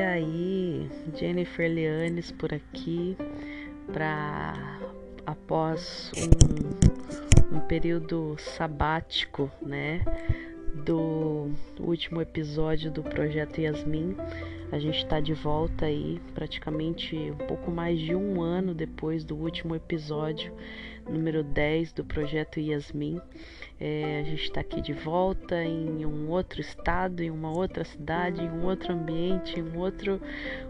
E aí, Jennifer Leanes por aqui para após um, um período sabático, né, do último episódio do projeto Yasmin. A gente está de volta aí, praticamente um pouco mais de um ano depois do último episódio, número 10 do projeto Yasmin. É, a gente está aqui de volta em um outro estado, em uma outra cidade, em um outro ambiente, em um outro,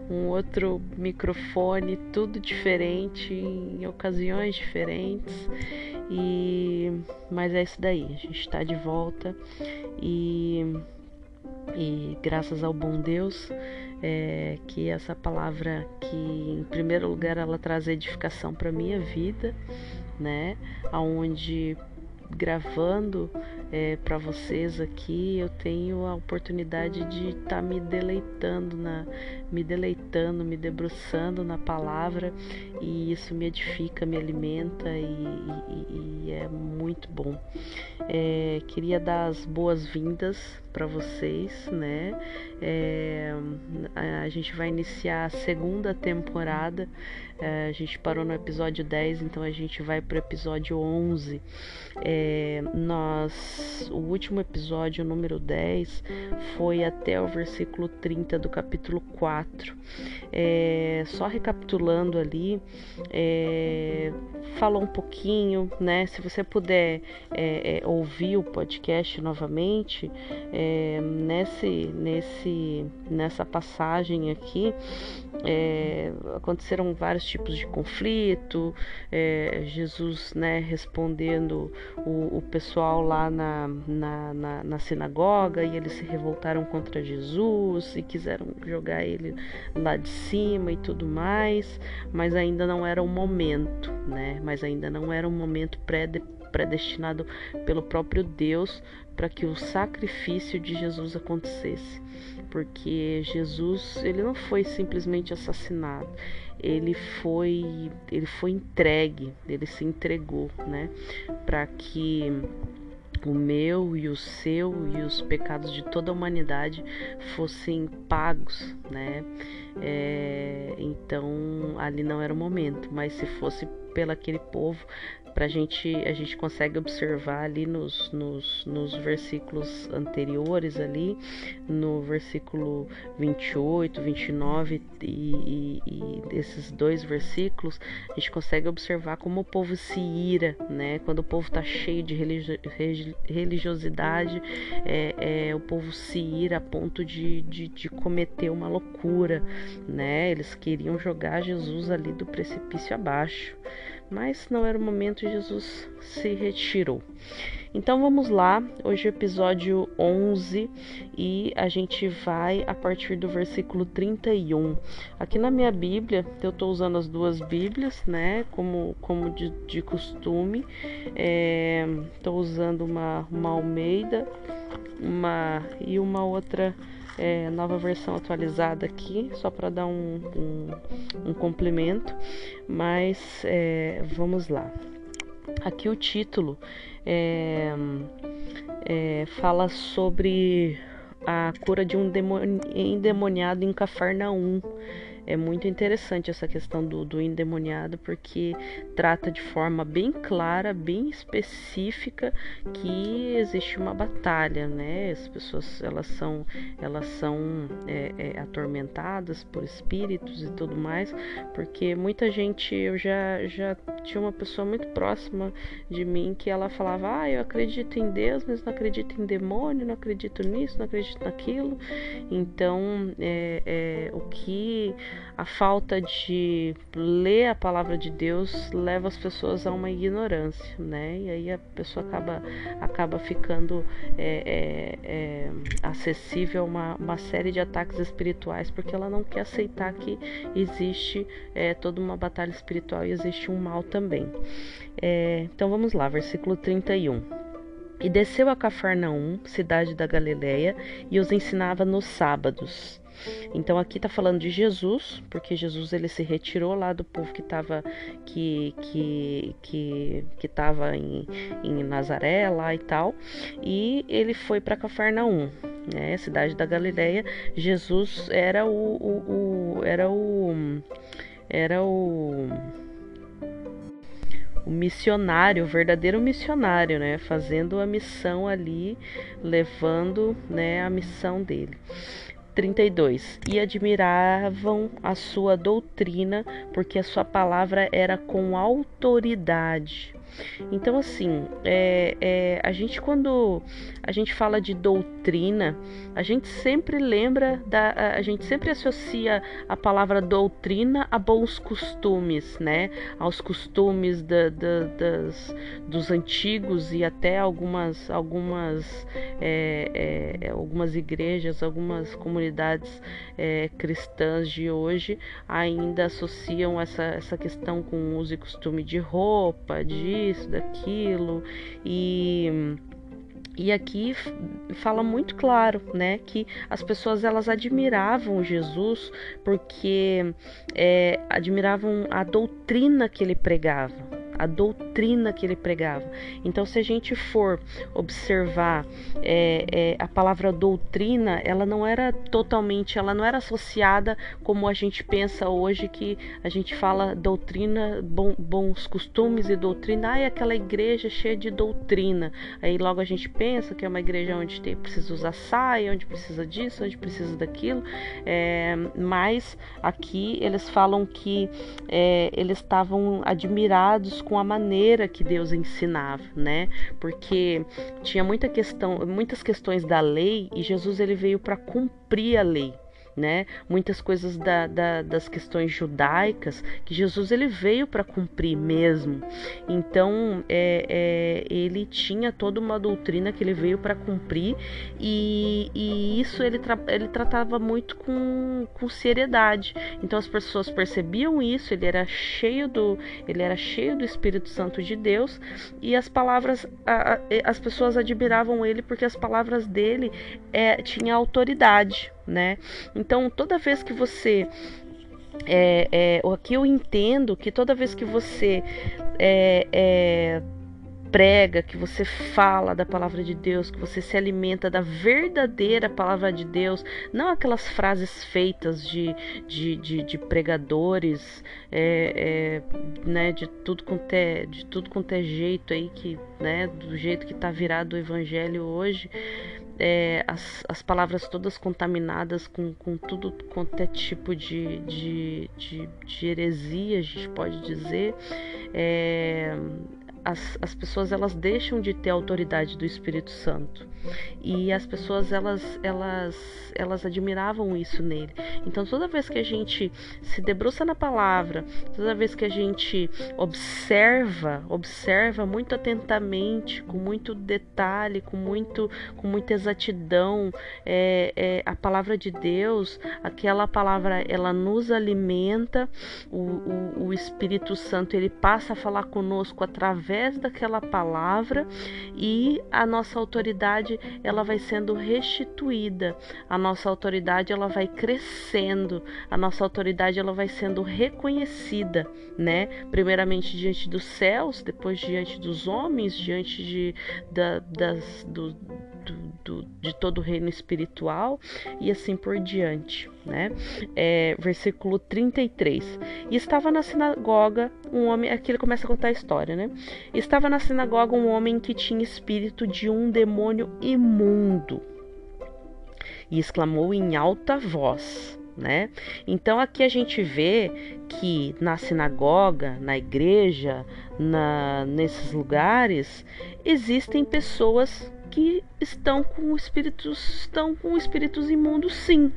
um outro microfone, tudo diferente, em ocasiões diferentes. E mas é isso daí, a gente está de volta e, e graças ao bom Deus é, que essa palavra que em primeiro lugar ela traz edificação para minha vida, né? Aonde gravando é, para vocês aqui, eu tenho a oportunidade de estar tá me deleitando na, me deleitando, me debruçando na palavra e isso me edifica, me alimenta e, e, e é muito bom. É, queria dar as boas-vindas para vocês, né? É, a gente vai iniciar a segunda temporada. É, a gente parou no episódio 10, então a gente vai para o episódio 11. É, nós, o último episódio, número 10, foi até o versículo 30 do capítulo 4. É, só recapitulando ali, é, falou um pouquinho, né? Se você puder é, é, ouvir o podcast novamente, é, nesse, nesse, nessa passagem aqui, aconteceram vários tipos de conflito, é, Jesus né, respondendo o, o pessoal lá na, na, na, na, sinagoga e eles se revoltaram contra Jesus e quiseram jogar ele lá de cima e tudo mais, mas ainda não era o momento, né? Mas ainda não era um momento predestinado pelo próprio Deus para que o sacrifício de Jesus acontecesse porque Jesus ele não foi simplesmente assassinado, ele foi ele foi entregue, ele se entregou, né, para que o meu e o seu e os pecados de toda a humanidade fossem pagos, né? É, então ali não era o momento, mas se fosse pelo aquele povo, pra gente a gente consegue observar ali nos, nos, nos versículos anteriores ali no versículo 28 29 e, e, e esses dois versículos a gente consegue observar como o povo se ira né? Quando o povo está cheio de religiosidade é, é, o povo se ira a ponto de, de, de cometer uma loucura né? Eles queriam jogar Jesus ali do precipício abaixo mas não era o momento e Jesus se retirou. Então vamos lá, hoje é episódio 11 e a gente vai a partir do versículo 31. Aqui na minha Bíblia, eu estou usando as duas Bíblias, né, como, como de, de costume. Estou é, usando uma, uma Almeida uma, e uma outra é, nova versão atualizada aqui, só para dar um, um, um, complemento, mas é, vamos lá. Aqui o título é, é fala sobre a cura de um endemoniado em Cafarnaum é muito interessante essa questão do, do endemoniado, porque trata de forma bem clara, bem específica, que existe uma batalha, né? As pessoas elas são, elas são é, é, atormentadas por espíritos e tudo mais, porque muita gente, eu já, já tinha uma pessoa muito próxima de mim que ela falava: Ah, eu acredito em Deus, mas não acredito em demônio, não acredito nisso, não acredito naquilo. Então, é, é o que a falta de ler a palavra de Deus leva as pessoas a uma ignorância, né? E aí a pessoa acaba, acaba ficando é, é, é, acessível a uma, uma, série de ataques espirituais porque ela não quer aceitar que existe é, toda uma batalha espiritual e existe um mal também. É, então vamos lá, versículo 31. E desceu a Cafarnaum, cidade da Galileia, e os ensinava nos sábados. Então aqui está falando de Jesus, porque Jesus ele se retirou lá do povo que estava que que que que estava em, em Nazaré lá e tal, e ele foi para Cafarnaum. né? Cidade da Galileia, Jesus era o, o, o era o era o o missionário, o verdadeiro missionário, né, fazendo a missão ali, levando, né, a missão dele. 32. E admiravam a sua doutrina, porque a sua palavra era com autoridade. Então, assim, é, é, a gente quando a gente fala de doutrina, a gente sempre lembra da, a gente sempre associa a palavra doutrina a bons costumes, né? Aos costumes da, da, das, dos antigos e até algumas algumas é, é algumas igrejas, algumas comunidades é, cristãs de hoje ainda associam essa, essa questão com uso e costume de roupa, de disso, daquilo e e aqui fala muito claro, né, que as pessoas elas admiravam Jesus porque é, admiravam a doutrina que ele pregava a doutrina que ele pregava. Então, se a gente for observar é, é, a palavra doutrina, ela não era totalmente, ela não era associada como a gente pensa hoje que a gente fala doutrina, bom, bons costumes e doutrina, ah, é aquela igreja cheia de doutrina. Aí logo a gente pensa que é uma igreja onde tem, precisa usar saia, onde precisa disso, onde precisa daquilo. É, mas aqui eles falam que é, eles estavam admirados com a maneira que Deus ensinava, né? Porque tinha muita questão, muitas questões da lei e Jesus ele veio para cumprir a lei né? Muitas coisas da, da, das questões judaicas que Jesus ele veio para cumprir mesmo. Então é, é, ele tinha toda uma doutrina que ele veio para cumprir e, e isso ele, tra ele tratava muito com, com seriedade. Então as pessoas percebiam isso. Ele era cheio do ele era cheio do Espírito Santo de Deus e as palavras a, a, as pessoas admiravam ele porque as palavras dele é, tinha autoridade né? Então, toda vez que você é, é, aqui eu entendo que toda vez que você é, é, prega, que você fala da palavra de Deus, que você se alimenta da verdadeira palavra de Deus, não aquelas frases feitas de, de, de, de pregadores, é, é, né, de tudo quanto é, de tudo quanto é jeito aí que, né, do jeito que está virado o evangelho hoje é, as, as palavras todas contaminadas com, com tudo quanto é tipo de, de, de, de heresia, a gente pode dizer. É, as, as pessoas elas deixam de ter a autoridade do Espírito Santo. E as pessoas elas elas elas admiravam isso nele. Então toda vez que a gente se debruça na palavra toda vez que a gente observa observa muito atentamente com muito detalhe com muito com muita exatidão é, é, a palavra de Deus aquela palavra ela nos alimenta o, o, o Espírito Santo ele passa a falar conosco através através daquela palavra e a nossa autoridade ela vai sendo restituída, a nossa autoridade ela vai crescendo, a nossa autoridade ela vai sendo reconhecida, né? Primeiramente diante dos céus, depois diante dos homens, diante de, da, das, do, do, de todo o reino espiritual e assim por diante, né? É, versículo 33. E estava na sinagoga um homem, aqui ele começa a contar a história, né? Estava na sinagoga um homem que tinha espírito de um demônio imundo e exclamou em alta voz. Né? Então aqui a gente vê que na sinagoga, na igreja, na, nesses lugares existem pessoas que estão com espíritos estão com espíritos imundos sim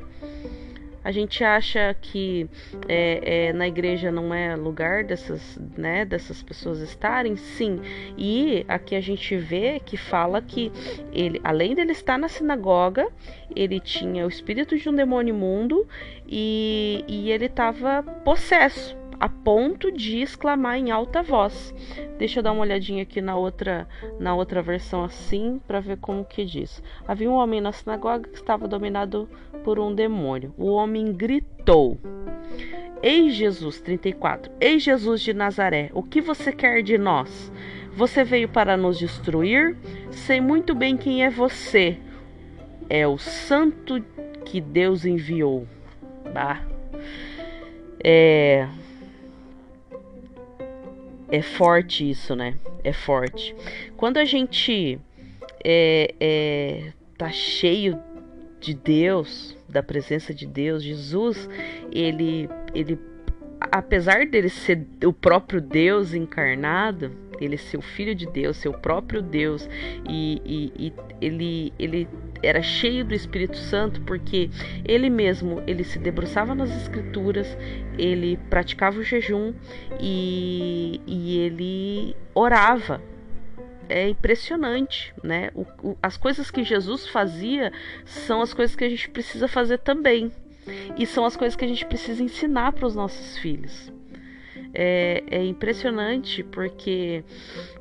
a gente acha que é, é, na igreja não é lugar dessas, né, dessas pessoas estarem, sim. E aqui a gente vê que fala que ele, além dele estar na sinagoga, ele tinha o espírito de um demônio imundo e, e ele estava possesso a ponto de exclamar em alta voz. Deixa eu dar uma olhadinha aqui na outra, na outra versão assim para ver como que diz. Havia um homem na sinagoga que estava dominado por um demônio. O homem gritou: Ei Jesus 34. Ei Jesus de Nazaré, o que você quer de nós? Você veio para nos destruir? Sei muito bem quem é você, é o santo que Deus enviou. Tá? É, é forte isso, né? É forte. Quando a gente é, é, tá cheio de Deus, da presença de Deus, Jesus, ele, ele, apesar dele ser o próprio Deus encarnado, ele ser o filho de Deus, ser o próprio Deus, e, e, e ele, ele era cheio do Espírito Santo porque ele mesmo ele se debruçava nas escrituras, ele praticava o jejum e, e ele orava. É impressionante, né? O, o, as coisas que Jesus fazia são as coisas que a gente precisa fazer também. E são as coisas que a gente precisa ensinar para os nossos filhos é, é impressionante porque,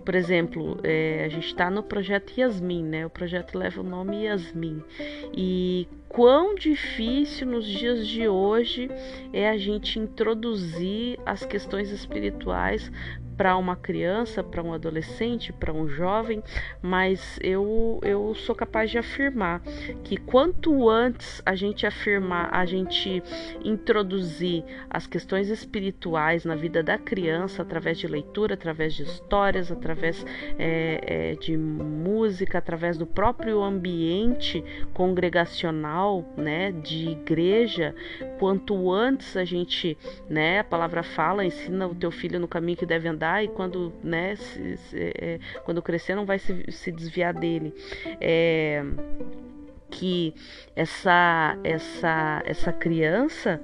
por exemplo, é, a gente está no projeto Yasmin, né? O projeto leva o nome Yasmin. E quão difícil nos dias de hoje é a gente introduzir as questões espirituais para uma criança, para um adolescente, para um jovem, mas eu, eu sou capaz de afirmar que quanto antes a gente afirmar, a gente introduzir as questões espirituais na vida da criança através de leitura, através de histórias, através é, é, de música, através do próprio ambiente congregacional, né, de igreja, quanto antes a gente, né, a palavra fala, ensina o teu filho no caminho que deve andar e quando, né, se, se, é, quando crescer não vai se, se desviar dele. É, que essa essa essa criança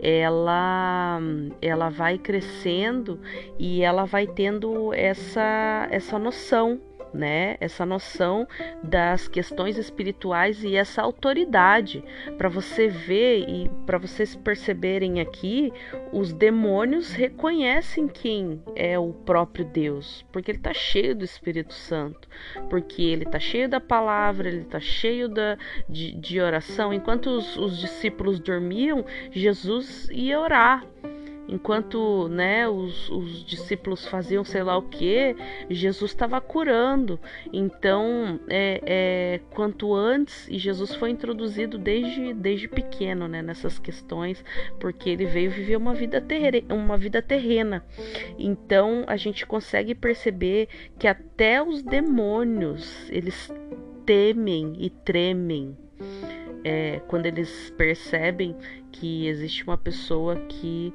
ela ela vai crescendo e ela vai tendo essa essa noção né? Essa noção das questões espirituais e essa autoridade para você ver e para vocês perceberem aqui, os demônios reconhecem quem é o próprio Deus, porque ele está cheio do Espírito Santo, porque ele está cheio da palavra, ele está cheio da, de, de oração. Enquanto os, os discípulos dormiam, Jesus ia orar enquanto né, os, os, discípulos faziam sei lá o que, Jesus estava curando. Então, é, é, quanto antes, e Jesus foi introduzido desde, desde pequeno né, nessas questões, porque ele veio viver uma vida, terrena, uma vida terrena. Então, a gente consegue perceber que até os demônios, eles temem e tremem é, quando eles percebem que existe uma pessoa que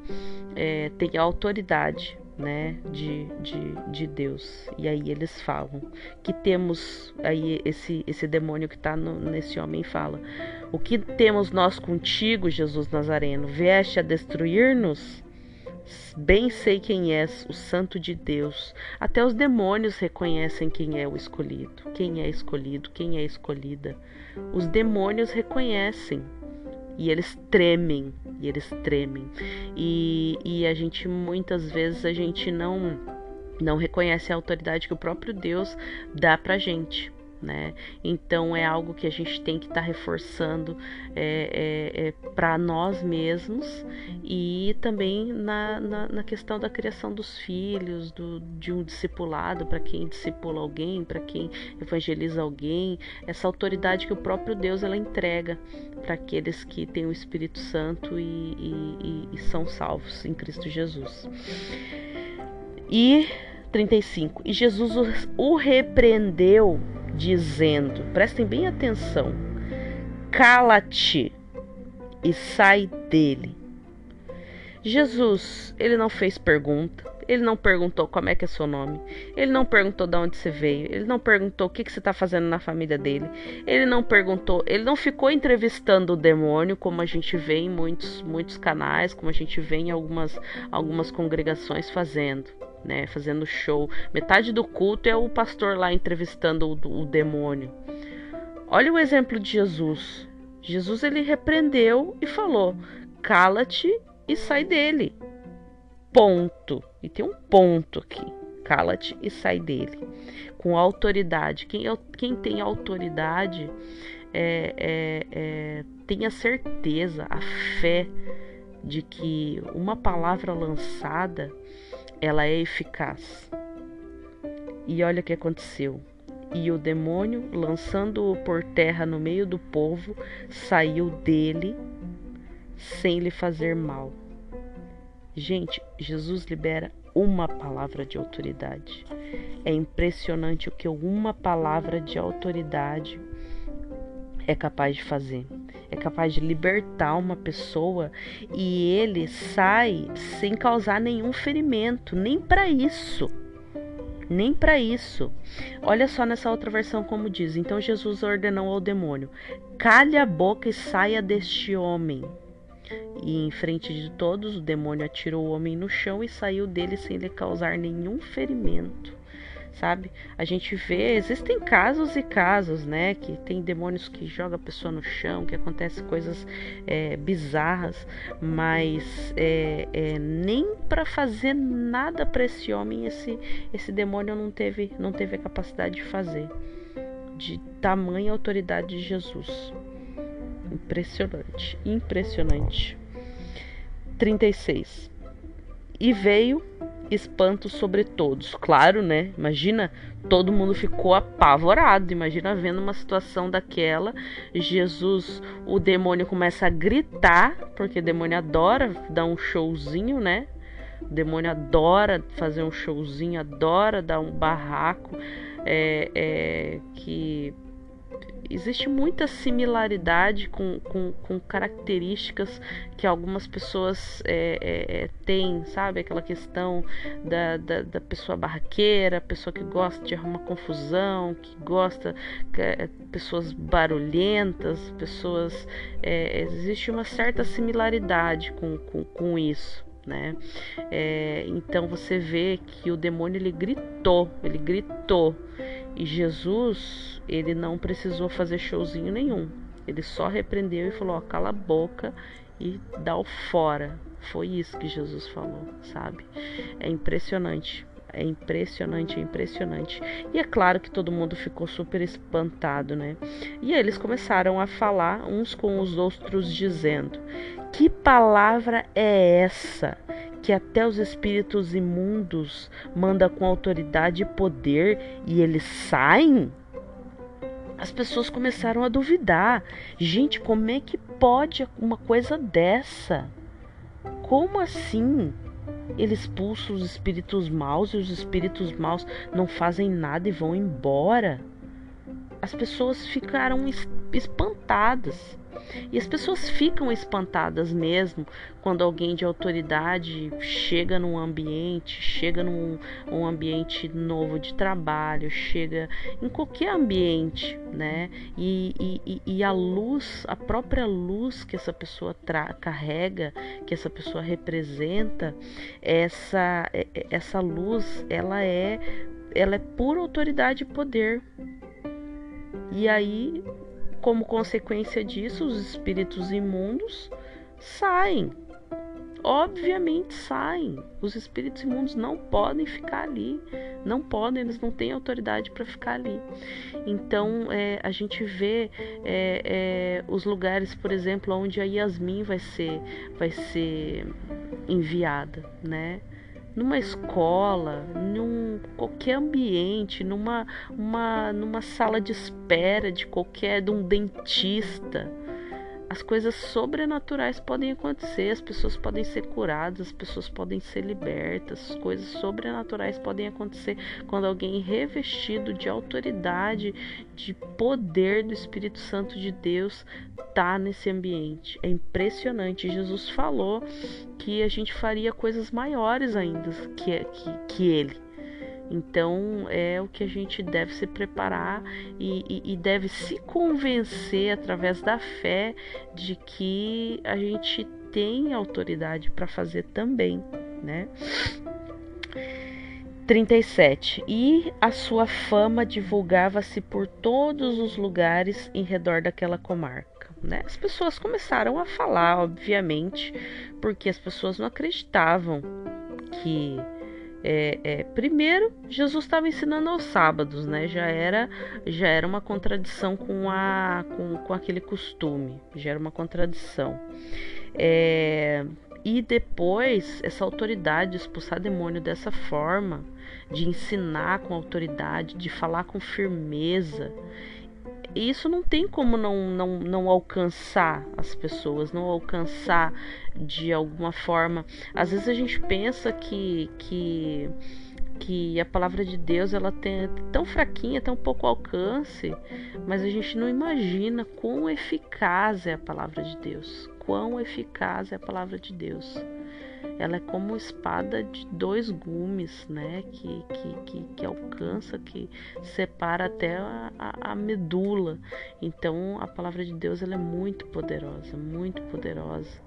é, tem autoridade né, de, de, de Deus. E aí eles falam que temos aí esse, esse demônio que está nesse homem fala: O que temos nós contigo, Jesus Nazareno? Vieste a destruir-nos? Bem sei quem és, o Santo de Deus. Até os demônios reconhecem quem é o escolhido, quem é escolhido, quem é escolhida. Os demônios reconhecem e eles tremem, e eles tremem. E, e a gente muitas vezes a gente não não reconhece a autoridade que o próprio Deus dá pra gente né? Então é algo que a gente tem que estar tá reforçando é, é, é para nós mesmos e também na, na, na, questão da criação dos filhos, do, de um discipulado, para quem discipula alguém, para quem evangeliza alguém, essa autoridade que o próprio Deus ela entrega para aqueles que têm o Espírito Santo e, e, e são salvos em Cristo Jesus. E 35. E Jesus o repreendeu dizendo: prestem bem atenção, cala-te e sai dele. Jesus, ele não fez pergunta, ele não perguntou como é que é seu nome, ele não perguntou de onde você veio, ele não perguntou o que, que você está fazendo na família dele, ele não perguntou, ele não ficou entrevistando o demônio, como a gente vê em muitos, muitos canais, como a gente vê em algumas, algumas congregações fazendo né, fazendo show. Metade do culto é o pastor lá entrevistando o, o demônio. Olha o exemplo de Jesus. Jesus ele repreendeu e falou: "Cala-te e sai dele". Ponto. E tem um ponto aqui. Cala-te e sai dele. Com autoridade. Quem, é, quem tem autoridade é, é, é, tenha certeza, a fé de que uma palavra lançada ela é eficaz. E olha o que aconteceu. E o demônio, lançando-o por terra no meio do povo, saiu dele sem lhe fazer mal. Gente, Jesus libera uma palavra de autoridade. É impressionante o que uma palavra de autoridade é capaz de fazer. É capaz de libertar uma pessoa e ele sai sem causar nenhum ferimento, nem para isso. Nem para isso. Olha só nessa outra versão como diz. Então Jesus ordenou ao demônio: "Calhe a boca e saia deste homem." E em frente de todos, o demônio atirou o homem no chão e saiu dele sem lhe causar nenhum ferimento sabe? A gente vê, existem casos e casos, né? Que tem demônios que jogam a pessoa no chão, que acontecem coisas é, bizarras, mas é, é, nem para fazer nada para esse homem esse, esse demônio não teve, não teve a capacidade de fazer, de tamanha autoridade de Jesus. Impressionante, impressionante. 36. E veio espanto sobre todos. Claro, né? Imagina, todo mundo ficou apavorado. Imagina vendo uma situação daquela. Jesus, o demônio começa a gritar, porque demônio adora dar um showzinho, né? O demônio adora fazer um showzinho, adora dar um barraco. É, é, que existe muita similaridade com, com, com características que algumas pessoas é, é, é, têm, sabe? Aquela questão da, da, da, pessoa barraqueira, pessoa que gosta de arrumar confusão, que gosta, é, pessoas barulhentas, pessoas. É, existe uma certa similaridade com, com, com isso. Né? É, então você vê que o demônio ele gritou, ele gritou e Jesus, ele não precisou fazer showzinho nenhum. Ele só repreendeu e falou: ó, cala a boca e dá o fora. Foi isso que Jesus falou, sabe? É impressionante. É impressionante, é impressionante. E é claro que todo mundo ficou super espantado, né? E eles começaram a falar uns com os outros, dizendo: Que palavra é essa? Que até os espíritos imundos manda com autoridade e poder e eles saem? As pessoas começaram a duvidar. Gente, como é que pode uma coisa dessa? Como assim? Ele expulsa os espíritos maus e os espíritos maus não fazem nada e vão embora. As pessoas ficaram espantadas. E as pessoas ficam espantadas mesmo quando alguém de autoridade chega num ambiente, chega num um ambiente novo de trabalho, chega em qualquer ambiente, né? E, e, e a luz, a própria luz que essa pessoa carrega, que essa pessoa representa, essa, é, é, essa luz, ela é, ela é pura autoridade e poder. E aí como consequência disso, os espíritos imundos saem. Obviamente saem. Os espíritos imundos não podem ficar ali. Não podem, eles não têm autoridade para ficar ali. Então é, a gente vê é, é, os lugares, por exemplo, onde a Yasmin vai ser, vai ser enviada, né? Numa escola, num qualquer ambiente, numa uma, numa sala de espera de qualquer de um dentista as coisas sobrenaturais podem acontecer, as pessoas podem ser curadas, as pessoas podem ser libertas, as coisas sobrenaturais podem acontecer quando alguém revestido de autoridade, de poder do Espírito Santo de Deus está nesse ambiente. É impressionante. Jesus falou que a gente faria coisas maiores ainda que, que, que ele. Então é o que a gente deve se preparar e, e, e, deve se convencer através da fé de que a gente tem autoridade para fazer também, né? 37. E a sua fama divulgava-se por todos os lugares em redor daquela comarca. Né? As pessoas começaram a falar, obviamente, porque as pessoas não acreditavam que é, é, primeiro, Jesus estava ensinando aos sábados, né? Já era, já era uma contradição com, a, com, com aquele costume, já era uma contradição. É, e depois essa autoridade expulsar demônio dessa forma, de ensinar com autoridade, de falar com firmeza, isso não tem como não, não, não alcançar as pessoas, não alcançar de alguma forma. Às vezes a gente pensa que, que que a palavra de Deus ela tem tão fraquinha, tão pouco alcance, mas a gente não imagina quão eficaz é a palavra de Deus, quão eficaz é a palavra de Deus ela é como espada de dois gumes, né? Que, que, que, que alcança, que separa até a, a, a, medula. Então a palavra de Deus ela é muito poderosa, muito poderosa.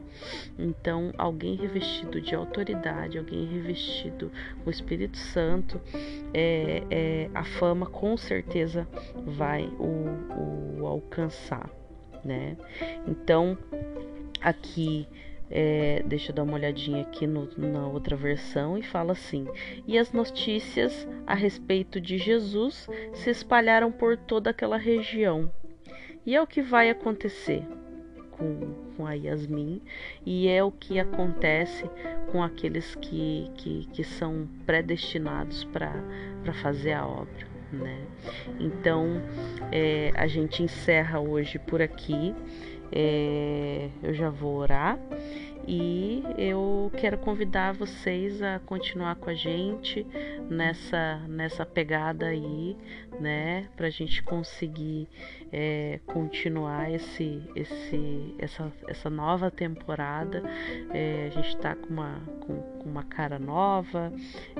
Então alguém revestido de autoridade, alguém revestido com o Espírito Santo, é, é, a fama com certeza vai o, o alcançar, né? Então aqui é, deixa eu dar uma olhadinha aqui no, na outra versão e fala assim: E as notícias a respeito de Jesus se espalharam por toda aquela região. E é o que vai acontecer com, com a Yasmin, e é o que acontece com aqueles que, que, que são predestinados para fazer a obra. Né? Então é, a gente encerra hoje por aqui. É, eu já vou orar e eu quero convidar vocês a continuar com a gente nessa nessa pegada aí, né, para a gente conseguir é, continuar esse esse essa, essa nova temporada. É, a gente está com uma com, com, uma cara nova,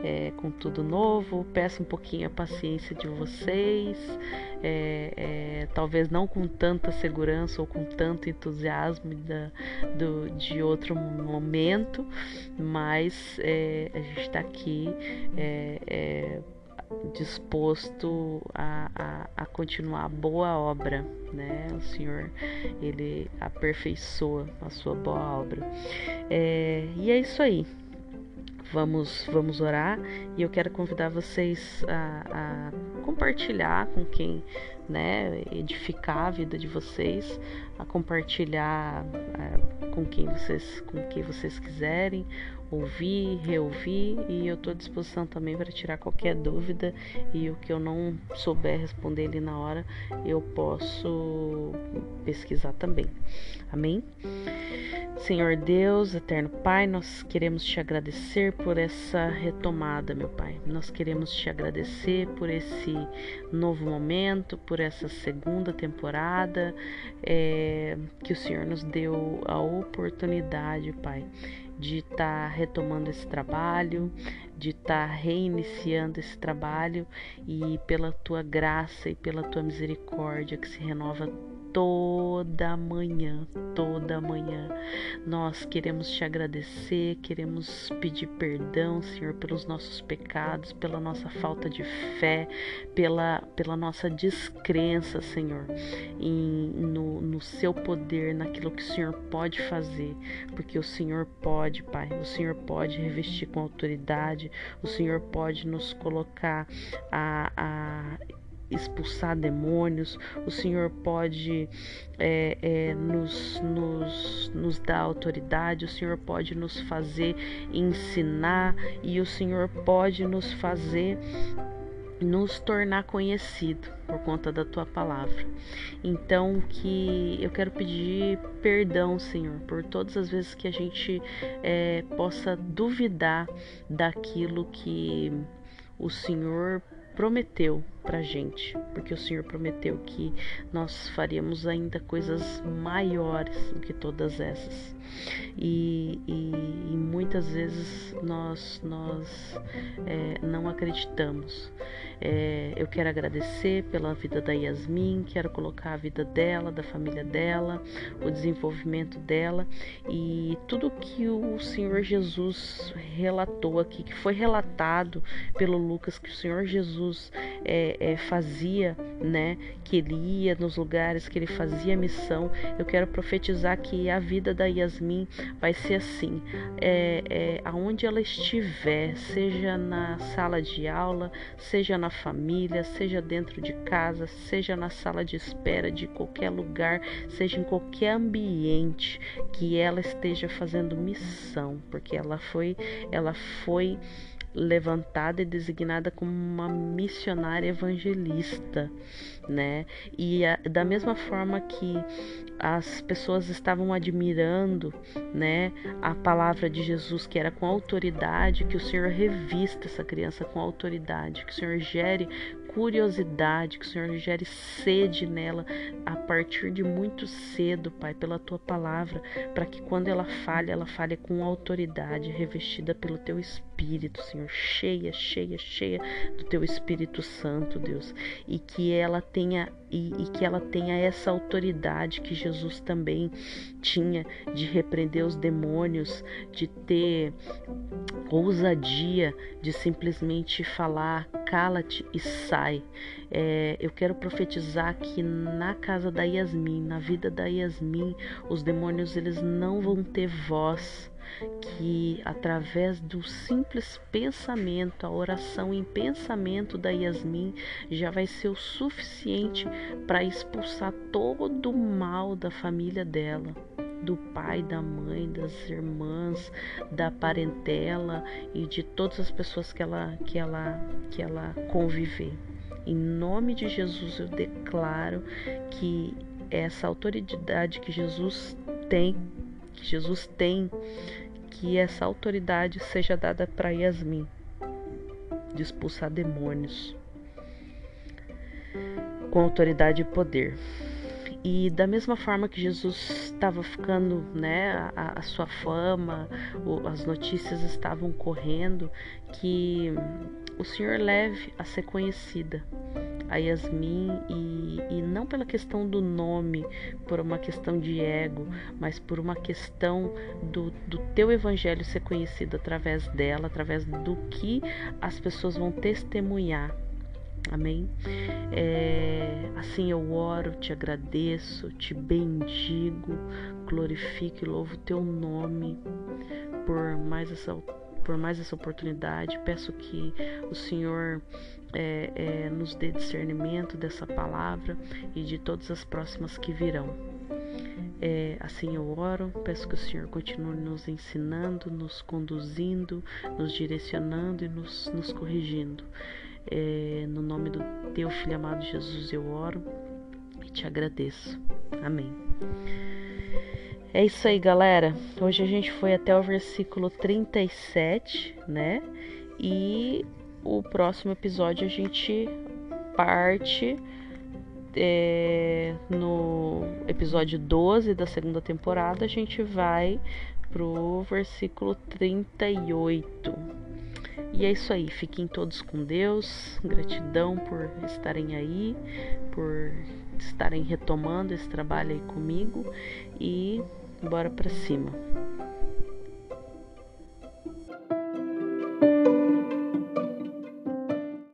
é, com tudo novo. Peço um pouquinho a paciência de vocês, é, é, talvez não com tanta segurança ou com tanto entusiasmo da, do, de outro momento, mas é, a gente está aqui é, é, disposto a, a, a, continuar a boa obra, né? O Senhor ele aperfeiçoa a sua boa obra. É, e é isso aí. Vamos, vamos orar e eu quero convidar vocês a, a compartilhar com quem né, edificar a vida de vocês, a compartilhar é, com quem vocês com quem vocês quiserem ouvir, reouvir e eu estou à disposição também para tirar qualquer dúvida e o que eu não souber responder ali na hora eu posso pesquisar também. Amém? Senhor Deus, eterno Pai, nós queremos te agradecer por essa retomada, meu Pai. Nós queremos te agradecer por esse novo momento, por essa segunda temporada, é, que o Senhor nos deu a oportunidade, Pai, de estar tá retomando esse trabalho, de estar tá reiniciando esse trabalho e pela tua graça e pela tua misericórdia que se renova toda manhã, toda manhã. Nós queremos te agradecer, queremos pedir perdão, Senhor, pelos nossos pecados, pela nossa falta de fé, pela, pela nossa descrença, Senhor, em, no, no seu poder, naquilo que o Senhor pode fazer, porque o Senhor pode, Pai, o Senhor pode revestir com autoridade, o Senhor pode nos colocar a, a expulsar demônios, o Senhor pode é, é, nos, nos, nos dar autoridade, o Senhor pode nos fazer ensinar e o Senhor pode nos fazer nos tornar conhecido por conta da tua palavra. Então que eu quero pedir perdão, Senhor, por todas as vezes que a gente é, possa duvidar daquilo que o Senhor prometeu para gente, porque o Senhor prometeu que nós faríamos ainda coisas maiores do que todas essas. E, e, e muitas vezes nós, nós é, não acreditamos. É, eu quero agradecer pela vida da Yasmin, quero colocar a vida dela, da família dela, o desenvolvimento dela e tudo que o Senhor Jesus relatou aqui, que foi relatado pelo Lucas, que o Senhor Jesus é, é, fazia, né? Que ele ia nos lugares, que ele fazia missão. Eu quero profetizar que a vida da Yasmin vai ser assim, é, é, aonde ela estiver, seja na sala de aula, seja na família, seja dentro de casa, seja na sala de espera de qualquer lugar, seja em qualquer ambiente, que ela esteja fazendo missão, porque ela foi, ela foi levantada e designada como uma missionária evangelista, né? E a, da mesma forma que as pessoas estavam admirando, né, a palavra de Jesus que era com autoridade, que o Senhor revista essa criança com autoridade, que o Senhor gere curiosidade, que o Senhor gere sede nela a partir de muito cedo, Pai, pela tua palavra, para que quando ela fale, ela fale com autoridade, revestida pelo teu Espírito, Senhor, cheia, cheia, cheia do teu Espírito Santo, Deus, e que ela tenha e, e que ela tenha essa autoridade que Jesus também tinha de repreender os demônios, de ter ousadia de simplesmente falar cala-te e sai. É, eu quero profetizar que na casa da Yasmin, na vida da Yasmin, os demônios eles não vão ter voz que através do simples pensamento, a oração em pensamento da Yasmin já vai ser o suficiente para expulsar todo o mal da família dela do pai, da mãe, das irmãs, da parentela e de todas as pessoas que ela que ela que ela conviver. Em nome de Jesus eu declaro que essa autoridade que Jesus tem, que Jesus tem, que essa autoridade seja dada para Yasmin de expulsar demônios com autoridade e poder. E da mesma forma que Jesus estava ficando, né, a, a sua fama, o, as notícias estavam correndo, que o Senhor leve a ser conhecida a Yasmin e, e não pela questão do nome, por uma questão de ego, mas por uma questão do, do teu evangelho ser conhecido através dela, através do que as pessoas vão testemunhar Amém? É, assim eu oro, te agradeço, te bendigo, glorifico e louvo o teu nome por mais essa, por mais essa oportunidade. Peço que o Senhor é, é, nos dê discernimento dessa palavra e de todas as próximas que virão. É, assim eu oro, peço que o Senhor continue nos ensinando, nos conduzindo, nos direcionando e nos, nos corrigindo. É, no nome do teu filho amado Jesus eu oro e te agradeço. Amém. É isso aí, galera. Hoje a gente foi até o versículo 37, né? E o próximo episódio a gente parte é, no episódio 12 da segunda temporada. A gente vai pro versículo 38. E é isso aí, fiquem todos com Deus. Gratidão por estarem aí, por estarem retomando esse trabalho aí comigo e bora para cima.